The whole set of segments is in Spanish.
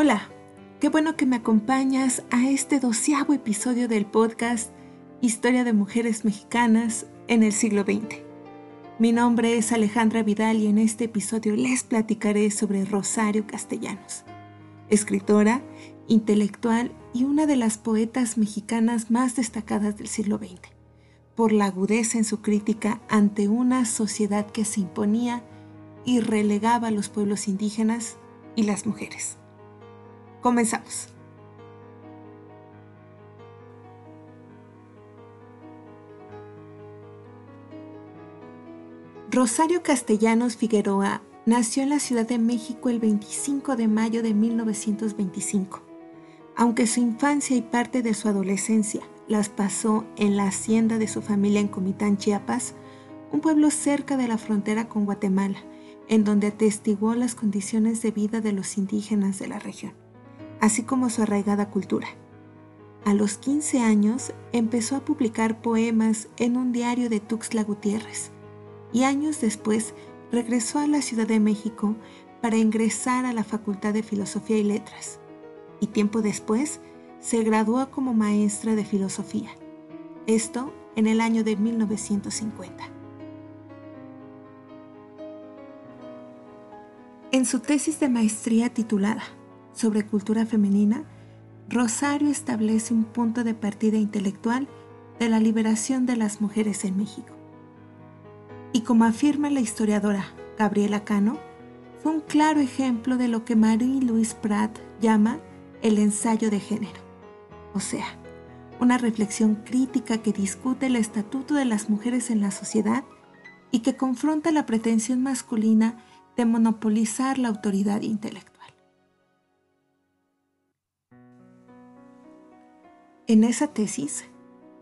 Hola, qué bueno que me acompañas a este doceavo episodio del podcast Historia de Mujeres Mexicanas en el siglo XX. Mi nombre es Alejandra Vidal y en este episodio les platicaré sobre Rosario Castellanos, escritora, intelectual y una de las poetas mexicanas más destacadas del siglo XX, por la agudeza en su crítica ante una sociedad que se imponía y relegaba a los pueblos indígenas y las mujeres. Comenzamos. Rosario Castellanos Figueroa nació en la Ciudad de México el 25 de mayo de 1925. Aunque su infancia y parte de su adolescencia las pasó en la hacienda de su familia en Comitán, Chiapas, un pueblo cerca de la frontera con Guatemala, en donde atestiguó las condiciones de vida de los indígenas de la región así como su arraigada cultura. A los 15 años empezó a publicar poemas en un diario de Tuxtla Gutiérrez y años después regresó a la Ciudad de México para ingresar a la Facultad de Filosofía y Letras y tiempo después se graduó como maestra de filosofía. Esto en el año de 1950. En su tesis de maestría titulada sobre cultura femenina, Rosario establece un punto de partida intelectual de la liberación de las mujeres en México. Y como afirma la historiadora Gabriela Cano, fue un claro ejemplo de lo que Marie-Louise Pratt llama el ensayo de género, o sea, una reflexión crítica que discute el estatuto de las mujeres en la sociedad y que confronta la pretensión masculina de monopolizar la autoridad intelectual. En esa tesis,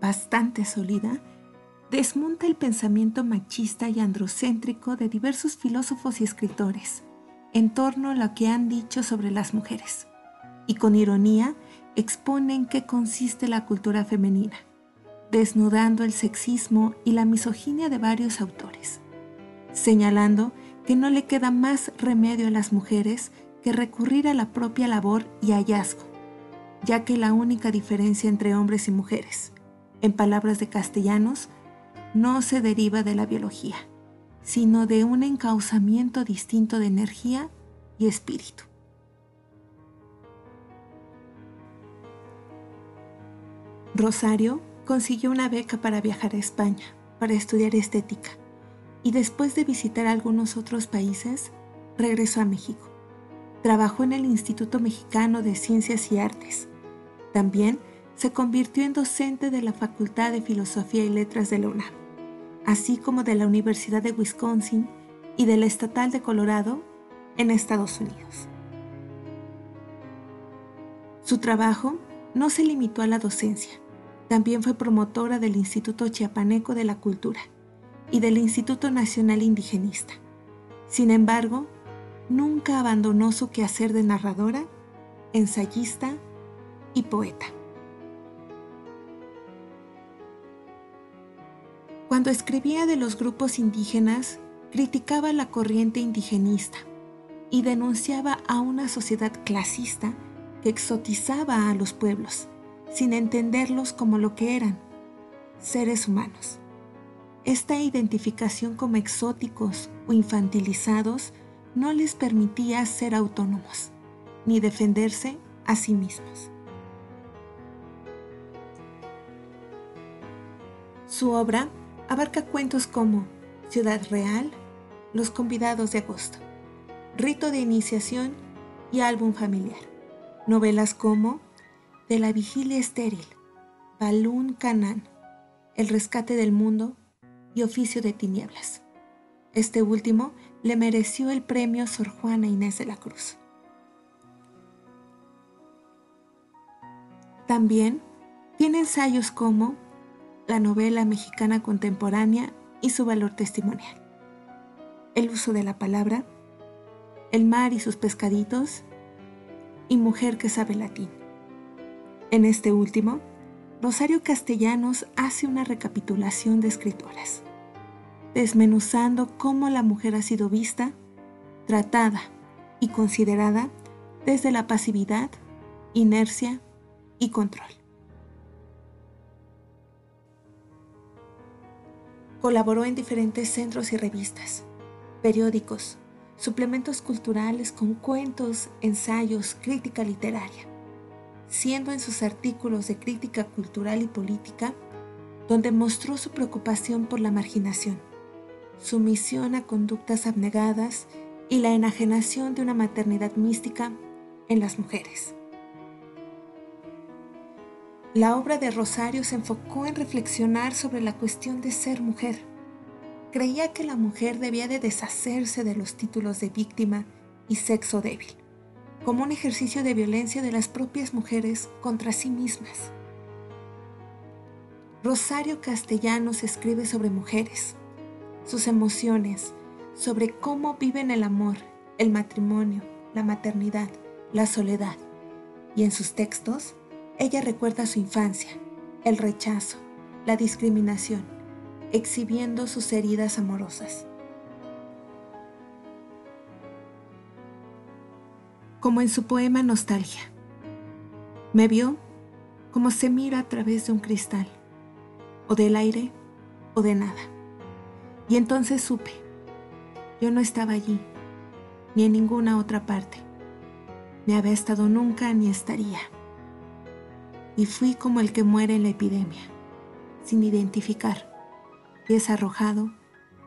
bastante sólida, desmonta el pensamiento machista y androcéntrico de diversos filósofos y escritores en torno a lo que han dicho sobre las mujeres, y con ironía expone en qué consiste la cultura femenina, desnudando el sexismo y la misoginia de varios autores, señalando que no le queda más remedio a las mujeres que recurrir a la propia labor y hallazgo ya que la única diferencia entre hombres y mujeres, en palabras de castellanos, no se deriva de la biología, sino de un encauzamiento distinto de energía y espíritu. Rosario consiguió una beca para viajar a España para estudiar estética y después de visitar algunos otros países, regresó a México. Trabajó en el Instituto Mexicano de Ciencias y Artes también se convirtió en docente de la Facultad de Filosofía y Letras de la UNAM, así como de la Universidad de Wisconsin y de la Estatal de Colorado en Estados Unidos. Su trabajo no se limitó a la docencia, también fue promotora del Instituto Chiapaneco de la Cultura y del Instituto Nacional Indigenista. Sin embargo, nunca abandonó su quehacer de narradora, ensayista y poeta. Cuando escribía de los grupos indígenas, criticaba la corriente indigenista y denunciaba a una sociedad clasista que exotizaba a los pueblos, sin entenderlos como lo que eran, seres humanos. Esta identificación como exóticos o infantilizados no les permitía ser autónomos, ni defenderse a sí mismos. Su obra abarca cuentos como Ciudad Real, Los convidados de agosto, Rito de iniciación y álbum familiar. Novelas como De la vigilia estéril, Balún Canán, El rescate del mundo y Oficio de tinieblas. Este último le mereció el premio Sor Juana Inés de la Cruz. También tiene ensayos como la novela mexicana contemporánea y su valor testimonial. El uso de la palabra, el mar y sus pescaditos y mujer que sabe latín. En este último, Rosario Castellanos hace una recapitulación de escritoras, desmenuzando cómo la mujer ha sido vista, tratada y considerada desde la pasividad, inercia y control. Colaboró en diferentes centros y revistas, periódicos, suplementos culturales con cuentos, ensayos, crítica literaria, siendo en sus artículos de crítica cultural y política donde mostró su preocupación por la marginación, sumisión a conductas abnegadas y la enajenación de una maternidad mística en las mujeres. La obra de Rosario se enfocó en reflexionar sobre la cuestión de ser mujer. Creía que la mujer debía de deshacerse de los títulos de víctima y sexo débil, como un ejercicio de violencia de las propias mujeres contra sí mismas. Rosario Castellanos escribe sobre mujeres, sus emociones, sobre cómo viven el amor, el matrimonio, la maternidad, la soledad. Y en sus textos, ella recuerda su infancia, el rechazo, la discriminación, exhibiendo sus heridas amorosas. Como en su poema Nostalgia. Me vio como se mira a través de un cristal, o del aire, o de nada. Y entonces supe, yo no estaba allí, ni en ninguna otra parte ni había estado nunca ni estaría. Y fui como el que muere en la epidemia, sin identificar, y es arrojado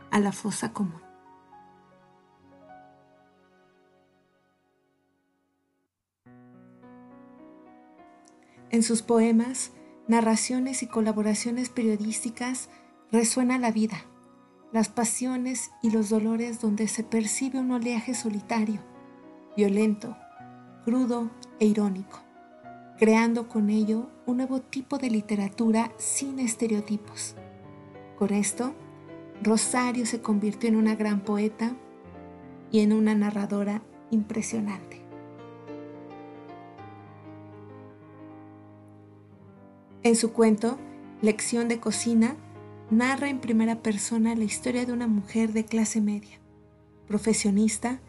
a la fosa común. En sus poemas, narraciones y colaboraciones periodísticas resuena la vida, las pasiones y los dolores donde se percibe un oleaje solitario, violento, crudo e irónico, creando con ello un nuevo tipo de literatura sin estereotipos. Con esto, Rosario se convirtió en una gran poeta y en una narradora impresionante. En su cuento, Lección de Cocina, narra en primera persona la historia de una mujer de clase media, profesionista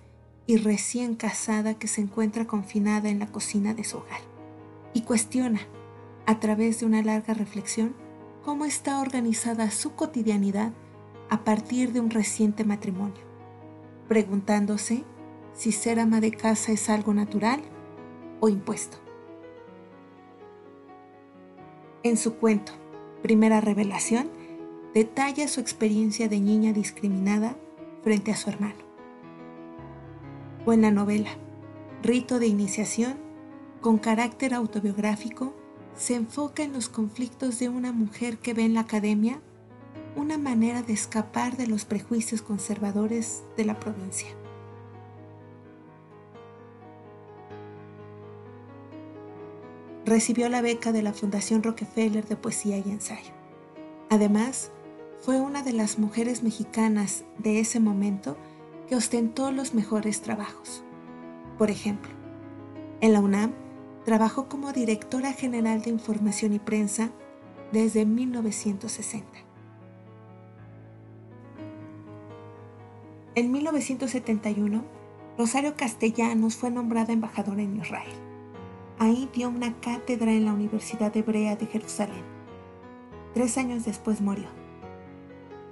y recién casada que se encuentra confinada en la cocina de su hogar y cuestiona, a través de una larga reflexión, cómo está organizada su cotidianidad a partir de un reciente matrimonio, preguntándose si ser ama de casa es algo natural o impuesto. En su cuento, Primera Revelación, detalla su experiencia de niña discriminada frente a su hermano o en la novela Rito de Iniciación, con carácter autobiográfico, se enfoca en los conflictos de una mujer que ve en la academia una manera de escapar de los prejuicios conservadores de la provincia. Recibió la beca de la Fundación Rockefeller de Poesía y Ensayo. Además, fue una de las mujeres mexicanas de ese momento que ostentó los mejores trabajos. Por ejemplo, en la UNAM trabajó como directora general de Información y Prensa desde 1960. En 1971, Rosario Castellanos fue nombrada embajadora en Israel. Ahí dio una cátedra en la Universidad Hebrea de Jerusalén. Tres años después murió.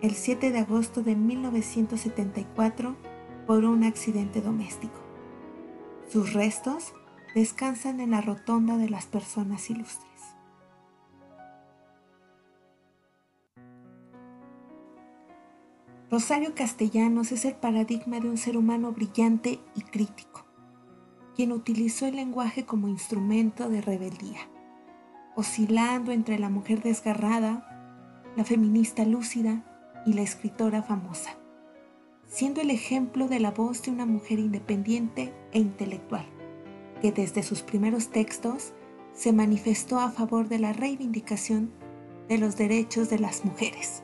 El 7 de agosto de 1974 por un accidente doméstico. Sus restos descansan en la rotonda de las personas ilustres. Rosario Castellanos es el paradigma de un ser humano brillante y crítico, quien utilizó el lenguaje como instrumento de rebeldía, oscilando entre la mujer desgarrada, la feminista lúcida y la escritora famosa siendo el ejemplo de la voz de una mujer independiente e intelectual, que desde sus primeros textos se manifestó a favor de la reivindicación de los derechos de las mujeres.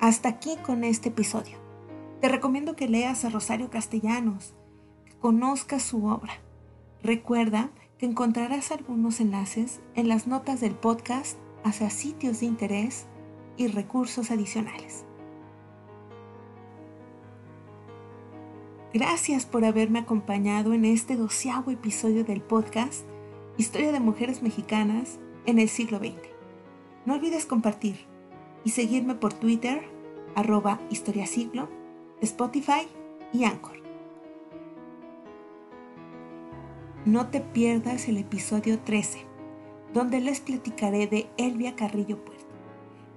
Hasta aquí con este episodio. Te recomiendo que leas a Rosario Castellanos, que conozcas su obra. Recuerda encontrarás algunos enlaces en las notas del podcast hacia sitios de interés y recursos adicionales. Gracias por haberme acompañado en este doceavo episodio del podcast Historia de Mujeres Mexicanas en el siglo XX. No olvides compartir y seguirme por Twitter, arroba historiasiglo, Spotify y Anchor. No te pierdas el episodio 13, donde les platicaré de Elvia Carrillo Puerto,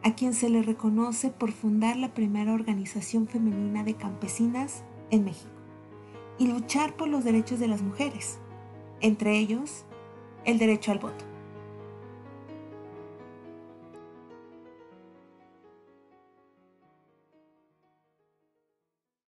a quien se le reconoce por fundar la primera organización femenina de campesinas en México y luchar por los derechos de las mujeres, entre ellos el derecho al voto.